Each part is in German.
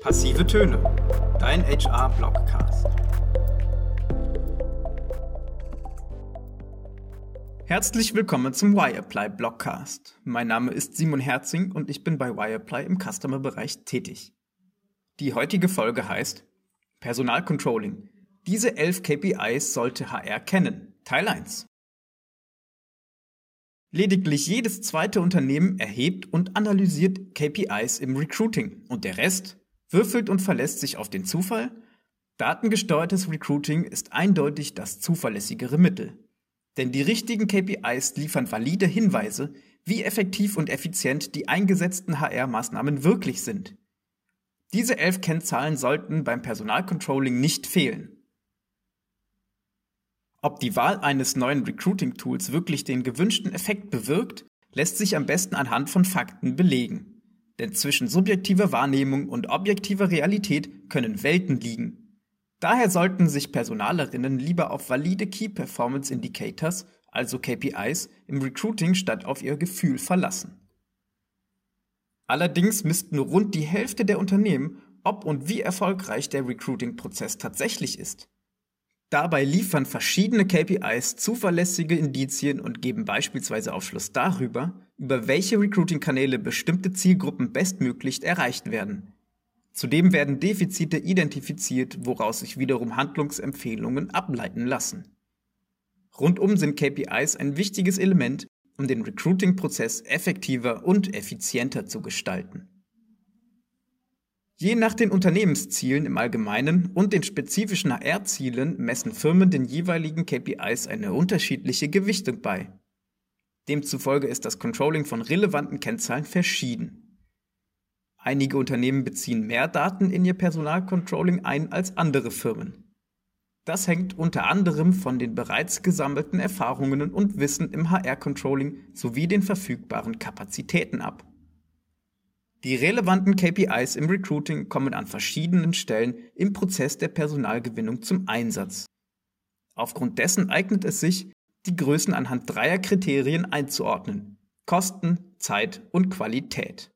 Passive Töne, dein HR-Blogcast. Herzlich willkommen zum Wireapply Blogcast. Mein Name ist Simon Herzing und ich bin bei Wireapply im Customer-Bereich tätig. Die heutige Folge heißt Personalcontrolling. Diese elf KPIs sollte HR kennen. Teil 1. Lediglich jedes zweite Unternehmen erhebt und analysiert KPIs im Recruiting und der Rest würfelt und verlässt sich auf den Zufall. Datengesteuertes Recruiting ist eindeutig das zuverlässigere Mittel. Denn die richtigen KPIs liefern valide Hinweise, wie effektiv und effizient die eingesetzten HR-Maßnahmen wirklich sind. Diese elf Kennzahlen sollten beim Personalcontrolling nicht fehlen. Ob die Wahl eines neuen Recruiting-Tools wirklich den gewünschten Effekt bewirkt, lässt sich am besten anhand von Fakten belegen. Denn zwischen subjektiver Wahrnehmung und objektiver Realität können Welten liegen. Daher sollten sich Personalerinnen lieber auf valide Key Performance Indicators, also KPIs, im Recruiting statt auf ihr Gefühl verlassen. Allerdings misst nur rund die Hälfte der Unternehmen, ob und wie erfolgreich der Recruiting-Prozess tatsächlich ist. Dabei liefern verschiedene KPIs zuverlässige Indizien und geben beispielsweise Aufschluss darüber, über welche Recruiting-Kanäle bestimmte Zielgruppen bestmöglich erreicht werden. Zudem werden Defizite identifiziert, woraus sich wiederum Handlungsempfehlungen ableiten lassen. Rundum sind KPIs ein wichtiges Element, um den Recruiting-Prozess effektiver und effizienter zu gestalten. Je nach den Unternehmenszielen im Allgemeinen und den spezifischen HR-Zielen messen Firmen den jeweiligen KPIs eine unterschiedliche Gewichtung bei. Demzufolge ist das Controlling von relevanten Kennzahlen verschieden. Einige Unternehmen beziehen mehr Daten in ihr Personalcontrolling ein als andere Firmen. Das hängt unter anderem von den bereits gesammelten Erfahrungen und Wissen im HR-Controlling sowie den verfügbaren Kapazitäten ab. Die relevanten KPIs im Recruiting kommen an verschiedenen Stellen im Prozess der Personalgewinnung zum Einsatz. Aufgrund dessen eignet es sich, die Größen anhand dreier Kriterien einzuordnen. Kosten, Zeit und Qualität.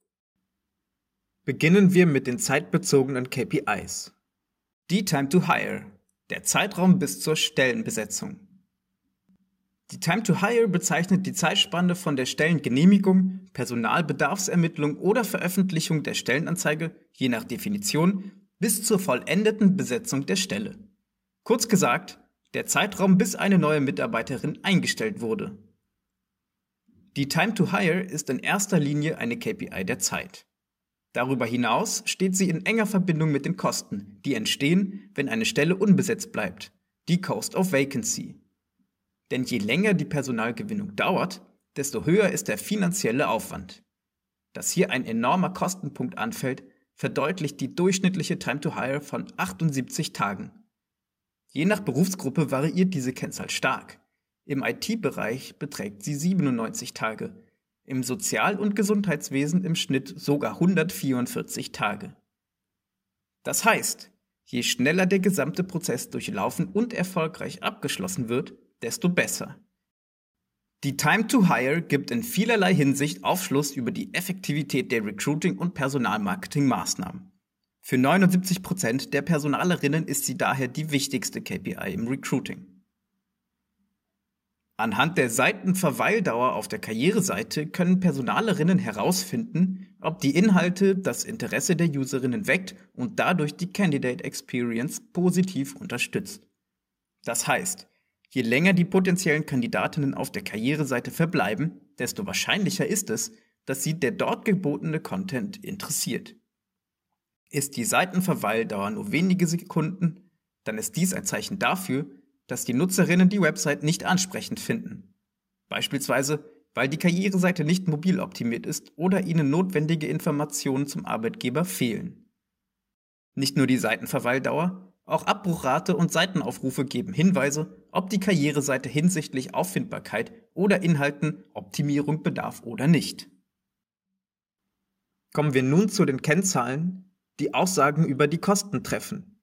Beginnen wir mit den zeitbezogenen KPIs. Die Time to Hire der Zeitraum bis zur Stellenbesetzung. Die Time to Hire bezeichnet die Zeitspanne von der Stellengenehmigung, Personalbedarfsermittlung oder Veröffentlichung der Stellenanzeige, je nach Definition, bis zur vollendeten Besetzung der Stelle. Kurz gesagt, der Zeitraum, bis eine neue Mitarbeiterin eingestellt wurde. Die Time to Hire ist in erster Linie eine KPI der Zeit. Darüber hinaus steht sie in enger Verbindung mit den Kosten, die entstehen, wenn eine Stelle unbesetzt bleibt, die Cost of Vacancy. Denn je länger die Personalgewinnung dauert, desto höher ist der finanzielle Aufwand. Dass hier ein enormer Kostenpunkt anfällt, verdeutlicht die durchschnittliche Time to Hire von 78 Tagen. Je nach Berufsgruppe variiert diese Kennzahl stark. Im IT-Bereich beträgt sie 97 Tage, im Sozial- und Gesundheitswesen im Schnitt sogar 144 Tage. Das heißt, je schneller der gesamte Prozess durchlaufen und erfolgreich abgeschlossen wird, desto besser. Die Time to Hire gibt in vielerlei Hinsicht Aufschluss über die Effektivität der Recruiting- und Personalmarketing-Maßnahmen. Für 79% der Personalerinnen ist sie daher die wichtigste KPI im Recruiting. Anhand der Seitenverweildauer auf der Karriereseite können Personalerinnen herausfinden, ob die Inhalte das Interesse der Userinnen weckt und dadurch die Candidate Experience positiv unterstützt. Das heißt, je länger die potenziellen Kandidatinnen auf der Karriereseite verbleiben, desto wahrscheinlicher ist es, dass sie der dort gebotene Content interessiert. Ist die Seitenverweildauer nur wenige Sekunden, dann ist dies ein Zeichen dafür, dass die Nutzerinnen die Website nicht ansprechend finden. Beispielsweise, weil die Karriereseite nicht mobil optimiert ist oder ihnen notwendige Informationen zum Arbeitgeber fehlen. Nicht nur die Seitenverweildauer, auch Abbruchrate und Seitenaufrufe geben Hinweise, ob die Karriereseite hinsichtlich Auffindbarkeit oder Inhalten Optimierung bedarf oder nicht. Kommen wir nun zu den Kennzahlen, die Aussagen über die Kosten treffen.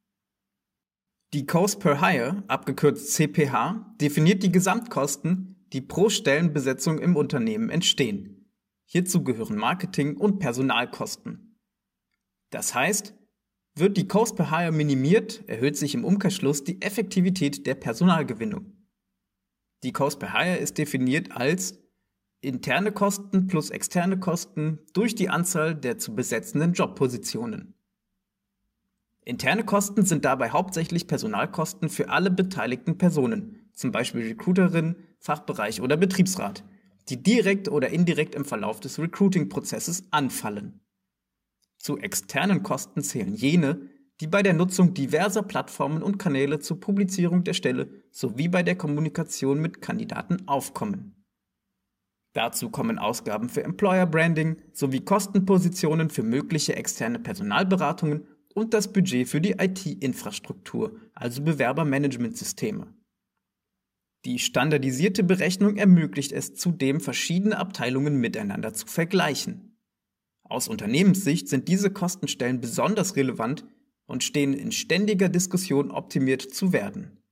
Die Cost per Hire, abgekürzt CPH, definiert die Gesamtkosten, die pro Stellenbesetzung im Unternehmen entstehen. Hierzu gehören Marketing- und Personalkosten. Das heißt, Wird die Cost per Hire minimiert, erhöht sich im Umkehrschluss die Effektivität der Personalgewinnung. Die Cost per Hire ist definiert als interne Kosten plus externe Kosten durch die Anzahl der zu besetzenden Jobpositionen. Interne Kosten sind dabei hauptsächlich Personalkosten für alle beteiligten Personen, zum Beispiel Recruiterin, Fachbereich oder Betriebsrat, die direkt oder indirekt im Verlauf des Recruiting-Prozesses anfallen. Zu externen Kosten zählen jene, die bei der Nutzung diverser Plattformen und Kanäle zur Publizierung der Stelle sowie bei der Kommunikation mit Kandidaten aufkommen. Dazu kommen Ausgaben für Employer Branding sowie Kostenpositionen für mögliche externe Personalberatungen und das Budget für die IT-Infrastruktur, also Bewerbermanagementsysteme. Die standardisierte Berechnung ermöglicht es zudem, verschiedene Abteilungen miteinander zu vergleichen. Aus Unternehmenssicht sind diese Kostenstellen besonders relevant und stehen in ständiger Diskussion optimiert zu werden.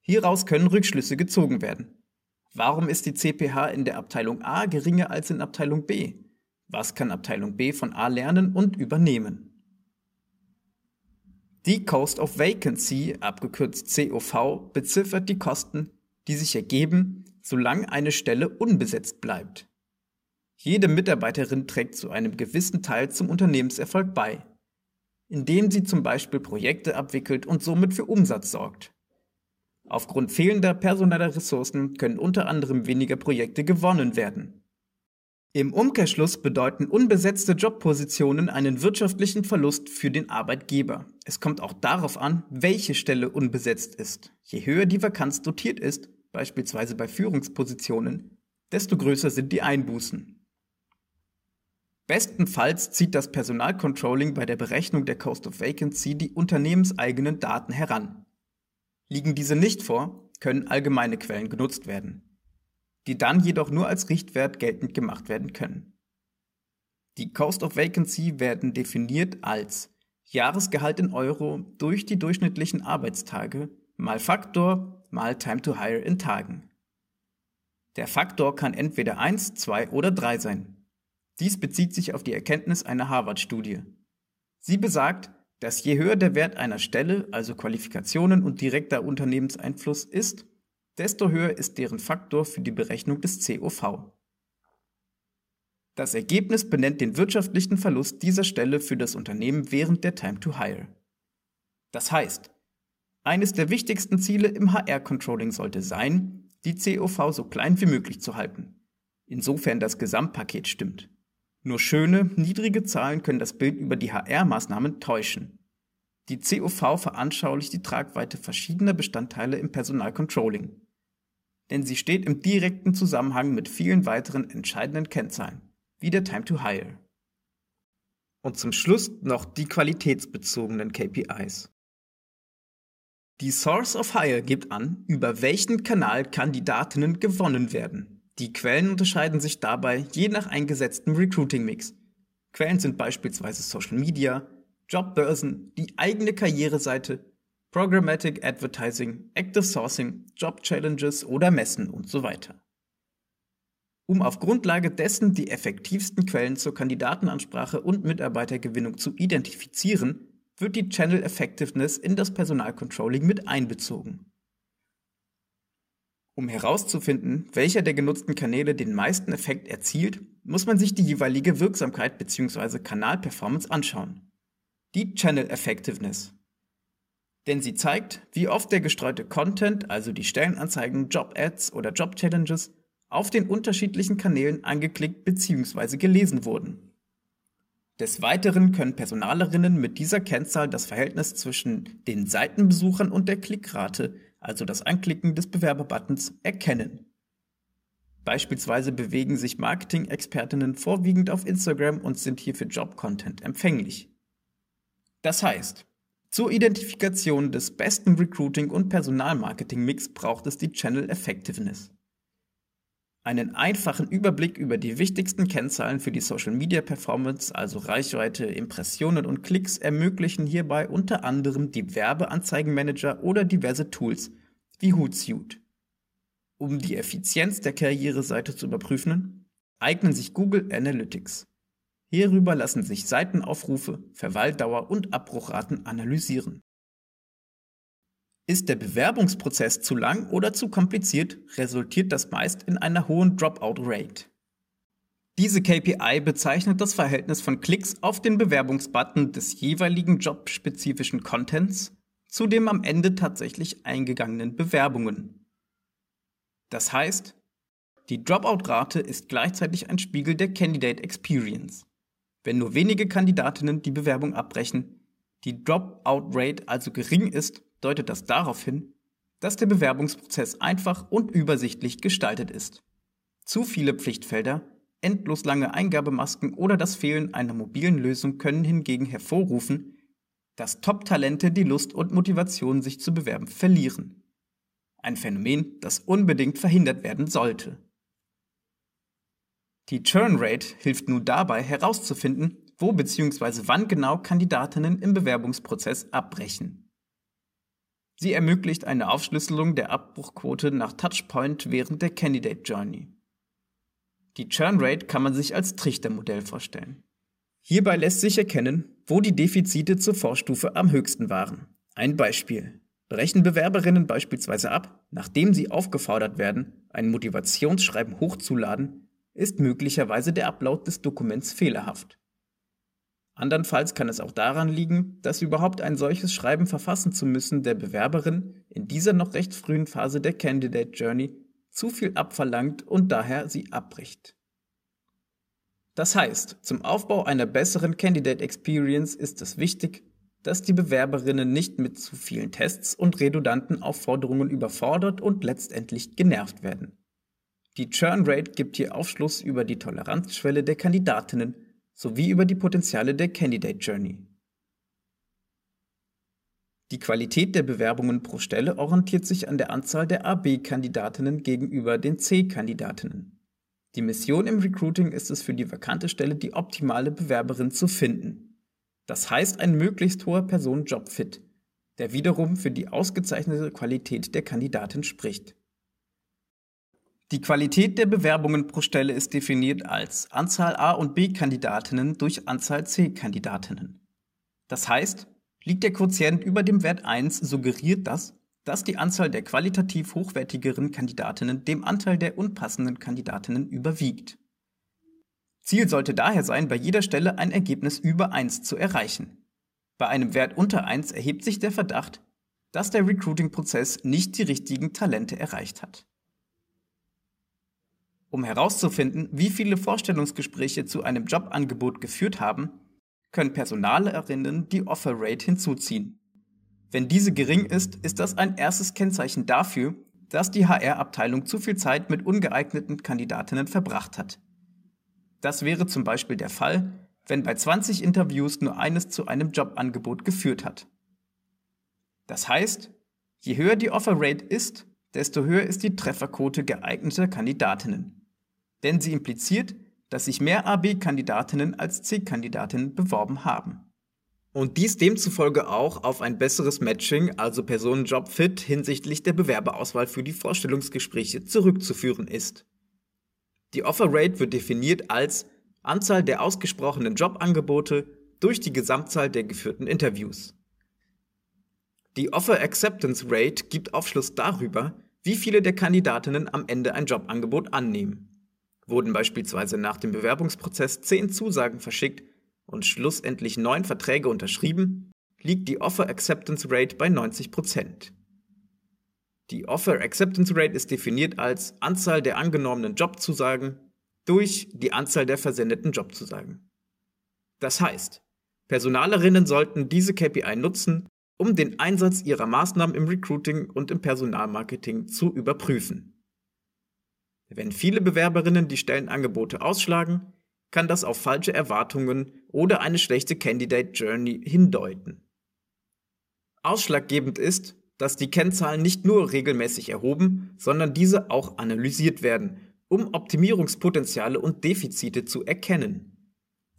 Hieraus können Rückschlüsse gezogen werden. Warum ist die CPH in der Abteilung A geringer als in Abteilung B? Was kann Abteilung B von A lernen und übernehmen? Die Cost of Vacancy, abgekürzt COV, beziffert die Kosten, die sich ergeben, solange eine Stelle unbesetzt bleibt. Jede Mitarbeiterin trägt zu einem gewissen Teil zum Unternehmenserfolg bei, indem sie zum Beispiel Projekte abwickelt und somit für Umsatz sorgt. Aufgrund fehlender personeller Ressourcen können unter anderem weniger Projekte gewonnen werden. Im Umkehrschluss bedeuten unbesetzte Jobpositionen einen wirtschaftlichen Verlust für den Arbeitgeber. Es kommt auch darauf an, welche Stelle unbesetzt ist. Je höher die Vakanz dotiert ist, beispielsweise bei Führungspositionen, desto größer sind die Einbußen. Bestenfalls zieht das Personalcontrolling bei der Berechnung der Cost of Vacancy die unternehmenseigenen Daten heran. Liegen diese nicht vor, können allgemeine Quellen genutzt werden die dann jedoch nur als Richtwert geltend gemacht werden können. Die Cost of Vacancy werden definiert als Jahresgehalt in Euro durch die durchschnittlichen Arbeitstage mal Faktor mal Time to Hire in Tagen. Der Faktor kann entweder 1, 2 oder 3 sein. Dies bezieht sich auf die Erkenntnis einer Harvard-Studie. Sie besagt, dass je höher der Wert einer Stelle, also Qualifikationen und direkter Unternehmenseinfluss ist, desto höher ist deren Faktor für die Berechnung des COV. Das Ergebnis benennt den wirtschaftlichen Verlust dieser Stelle für das Unternehmen während der Time to Hire. Das heißt, eines der wichtigsten Ziele im HR-Controlling sollte sein, die COV so klein wie möglich zu halten, insofern das Gesamtpaket stimmt. Nur schöne, niedrige Zahlen können das Bild über die HR-Maßnahmen täuschen. Die COV veranschaulicht die Tragweite verschiedener Bestandteile im Personalcontrolling denn sie steht im direkten Zusammenhang mit vielen weiteren entscheidenden Kennzahlen, wie der Time to Hire. Und zum Schluss noch die qualitätsbezogenen KPIs. Die Source of Hire gibt an, über welchen Kanal Kandidatinnen gewonnen werden. Die Quellen unterscheiden sich dabei je nach eingesetztem Recruiting-Mix. Quellen sind beispielsweise Social Media, Jobbörsen, die eigene Karriereseite Programmatic Advertising, Active Sourcing, Job Challenges oder Messen und so weiter. Um auf Grundlage dessen die effektivsten Quellen zur Kandidatenansprache und Mitarbeitergewinnung zu identifizieren, wird die Channel Effectiveness in das Personalcontrolling mit einbezogen. Um herauszufinden, welcher der genutzten Kanäle den meisten Effekt erzielt, muss man sich die jeweilige Wirksamkeit bzw. Kanalperformance anschauen. Die Channel Effectiveness denn sie zeigt, wie oft der gestreute Content, also die Stellenanzeigen, Job-Ads oder Job-Challenges, auf den unterschiedlichen Kanälen angeklickt bzw. gelesen wurden. Des Weiteren können Personalerinnen mit dieser Kennzahl das Verhältnis zwischen den Seitenbesuchern und der Klickrate, also das Anklicken des Bewerberbuttons, erkennen. Beispielsweise bewegen sich Marketing-Expertinnen vorwiegend auf Instagram und sind hier für Job-Content empfänglich. Das heißt, zur Identifikation des besten Recruiting- und Personalmarketing-Mix braucht es die Channel Effectiveness. Einen einfachen Überblick über die wichtigsten Kennzahlen für die Social Media Performance, also Reichweite, Impressionen und Klicks, ermöglichen hierbei unter anderem die Werbeanzeigenmanager oder diverse Tools wie Hootsuite. Um die Effizienz der Karriereseite zu überprüfen, eignen sich Google Analytics. Hierüber lassen sich Seitenaufrufe, Verweildauer und Abbruchraten analysieren. Ist der Bewerbungsprozess zu lang oder zu kompliziert, resultiert das meist in einer hohen Dropout-Rate. Diese KPI bezeichnet das Verhältnis von Klicks auf den Bewerbungsbutton des jeweiligen jobspezifischen Contents zu dem am Ende tatsächlich eingegangenen Bewerbungen. Das heißt, die Dropout-Rate ist gleichzeitig ein Spiegel der Candidate Experience. Wenn nur wenige Kandidatinnen die Bewerbung abbrechen, die Dropout-Rate also gering ist, deutet das darauf hin, dass der Bewerbungsprozess einfach und übersichtlich gestaltet ist. Zu viele Pflichtfelder, endlos lange Eingabemasken oder das Fehlen einer mobilen Lösung können hingegen hervorrufen, dass Top-Talente die Lust und Motivation, sich zu bewerben, verlieren. Ein Phänomen, das unbedingt verhindert werden sollte. Die Churn Rate hilft nun dabei herauszufinden, wo bzw. wann genau Kandidatinnen im Bewerbungsprozess abbrechen. Sie ermöglicht eine Aufschlüsselung der Abbruchquote nach Touchpoint während der Candidate Journey. Die Churn Rate kann man sich als Trichtermodell vorstellen. Hierbei lässt sich erkennen, wo die Defizite zur Vorstufe am höchsten waren. Ein Beispiel. Brechen Bewerberinnen beispielsweise ab, nachdem sie aufgefordert werden, ein Motivationsschreiben hochzuladen, ist möglicherweise der Upload des Dokuments fehlerhaft. Andernfalls kann es auch daran liegen, dass überhaupt ein solches Schreiben verfassen zu müssen der Bewerberin in dieser noch recht frühen Phase der Candidate Journey zu viel abverlangt und daher sie abbricht. Das heißt, zum Aufbau einer besseren Candidate Experience ist es wichtig, dass die Bewerberinnen nicht mit zu vielen Tests und redundanten Aufforderungen überfordert und letztendlich genervt werden. Die Churn Rate gibt hier Aufschluss über die Toleranzschwelle der Kandidatinnen sowie über die Potenziale der Candidate Journey. Die Qualität der Bewerbungen pro Stelle orientiert sich an der Anzahl der AB-Kandidatinnen gegenüber den C-Kandidatinnen. Die Mission im Recruiting ist es für die vakante Stelle, die optimale Bewerberin zu finden. Das heißt ein möglichst hoher Person-Job-Fit, der wiederum für die ausgezeichnete Qualität der Kandidatin spricht. Die Qualität der Bewerbungen pro Stelle ist definiert als Anzahl A- und B-Kandidatinnen durch Anzahl C-Kandidatinnen. Das heißt, liegt der Quotient über dem Wert 1, suggeriert das, dass die Anzahl der qualitativ hochwertigeren Kandidatinnen dem Anteil der unpassenden Kandidatinnen überwiegt. Ziel sollte daher sein, bei jeder Stelle ein Ergebnis über 1 zu erreichen. Bei einem Wert unter 1 erhebt sich der Verdacht, dass der Recruiting-Prozess nicht die richtigen Talente erreicht hat. Um herauszufinden, wie viele Vorstellungsgespräche zu einem Jobangebot geführt haben, können Personalerinnen die Offer Rate hinzuziehen. Wenn diese gering ist, ist das ein erstes Kennzeichen dafür, dass die HR-Abteilung zu viel Zeit mit ungeeigneten Kandidatinnen verbracht hat. Das wäre zum Beispiel der Fall, wenn bei 20 Interviews nur eines zu einem Jobangebot geführt hat. Das heißt, je höher die Offer Rate ist, desto höher ist die Trefferquote geeigneter Kandidatinnen denn sie impliziert, dass sich mehr AB-Kandidatinnen als C-Kandidatinnen beworben haben. Und dies demzufolge auch auf ein besseres Matching, also Personen-Job-Fit hinsichtlich der Bewerberauswahl für die Vorstellungsgespräche zurückzuführen ist. Die Offer Rate wird definiert als Anzahl der ausgesprochenen Jobangebote durch die Gesamtzahl der geführten Interviews. Die Offer Acceptance Rate gibt Aufschluss darüber, wie viele der Kandidatinnen am Ende ein Jobangebot annehmen. Wurden beispielsweise nach dem Bewerbungsprozess zehn Zusagen verschickt und schlussendlich neun Verträge unterschrieben, liegt die Offer Acceptance Rate bei 90%. Die Offer Acceptance Rate ist definiert als Anzahl der angenommenen Jobzusagen durch die Anzahl der versendeten Jobzusagen. Das heißt, Personalerinnen sollten diese KPI nutzen, um den Einsatz ihrer Maßnahmen im Recruiting und im Personalmarketing zu überprüfen. Wenn viele Bewerberinnen die Stellenangebote ausschlagen, kann das auf falsche Erwartungen oder eine schlechte Candidate Journey hindeuten. Ausschlaggebend ist, dass die Kennzahlen nicht nur regelmäßig erhoben, sondern diese auch analysiert werden, um Optimierungspotenziale und Defizite zu erkennen.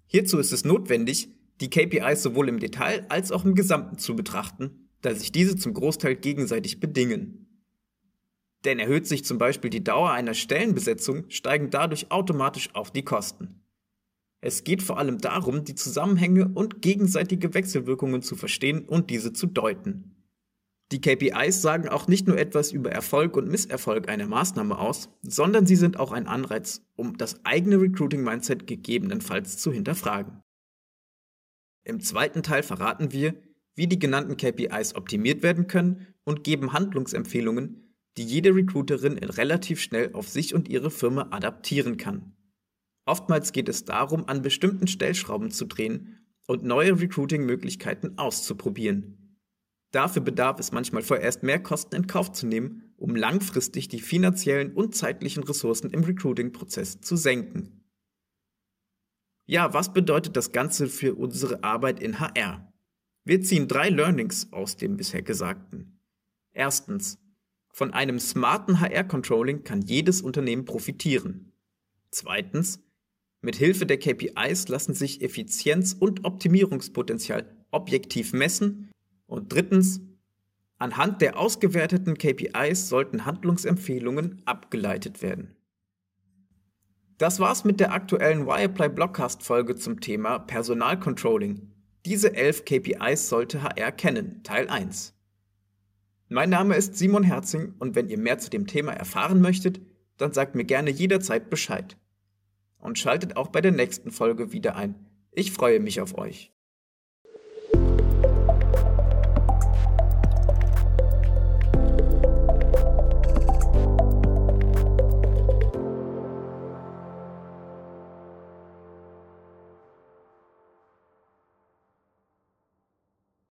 Hierzu ist es notwendig, die KPIs sowohl im Detail als auch im Gesamten zu betrachten, da sich diese zum Großteil gegenseitig bedingen. Denn erhöht sich zum Beispiel die Dauer einer Stellenbesetzung, steigen dadurch automatisch auch die Kosten. Es geht vor allem darum, die Zusammenhänge und gegenseitige Wechselwirkungen zu verstehen und diese zu deuten. Die KPIs sagen auch nicht nur etwas über Erfolg und Misserfolg einer Maßnahme aus, sondern sie sind auch ein Anreiz, um das eigene Recruiting-Mindset gegebenenfalls zu hinterfragen. Im zweiten Teil verraten wir, wie die genannten KPIs optimiert werden können und geben Handlungsempfehlungen, die jede Recruiterin relativ schnell auf sich und ihre Firma adaptieren kann. Oftmals geht es darum, an bestimmten Stellschrauben zu drehen und neue Recruiting-Möglichkeiten auszuprobieren. Dafür bedarf es manchmal vorerst mehr Kosten in Kauf zu nehmen, um langfristig die finanziellen und zeitlichen Ressourcen im Recruiting-Prozess zu senken. Ja, was bedeutet das Ganze für unsere Arbeit in HR? Wir ziehen drei Learnings aus dem bisher Gesagten. Erstens, von einem smarten HR-Controlling kann jedes Unternehmen profitieren. Zweitens, mit Hilfe der KPIs lassen sich Effizienz und Optimierungspotenzial objektiv messen. Und drittens, anhand der ausgewerteten KPIs sollten Handlungsempfehlungen abgeleitet werden. Das war's mit der aktuellen Wireplay Blockcast Folge zum Thema Personalcontrolling. Diese elf KPIs sollte HR kennen, Teil 1. Mein Name ist Simon Herzing und wenn ihr mehr zu dem Thema erfahren möchtet, dann sagt mir gerne jederzeit Bescheid und schaltet auch bei der nächsten Folge wieder ein. Ich freue mich auf euch.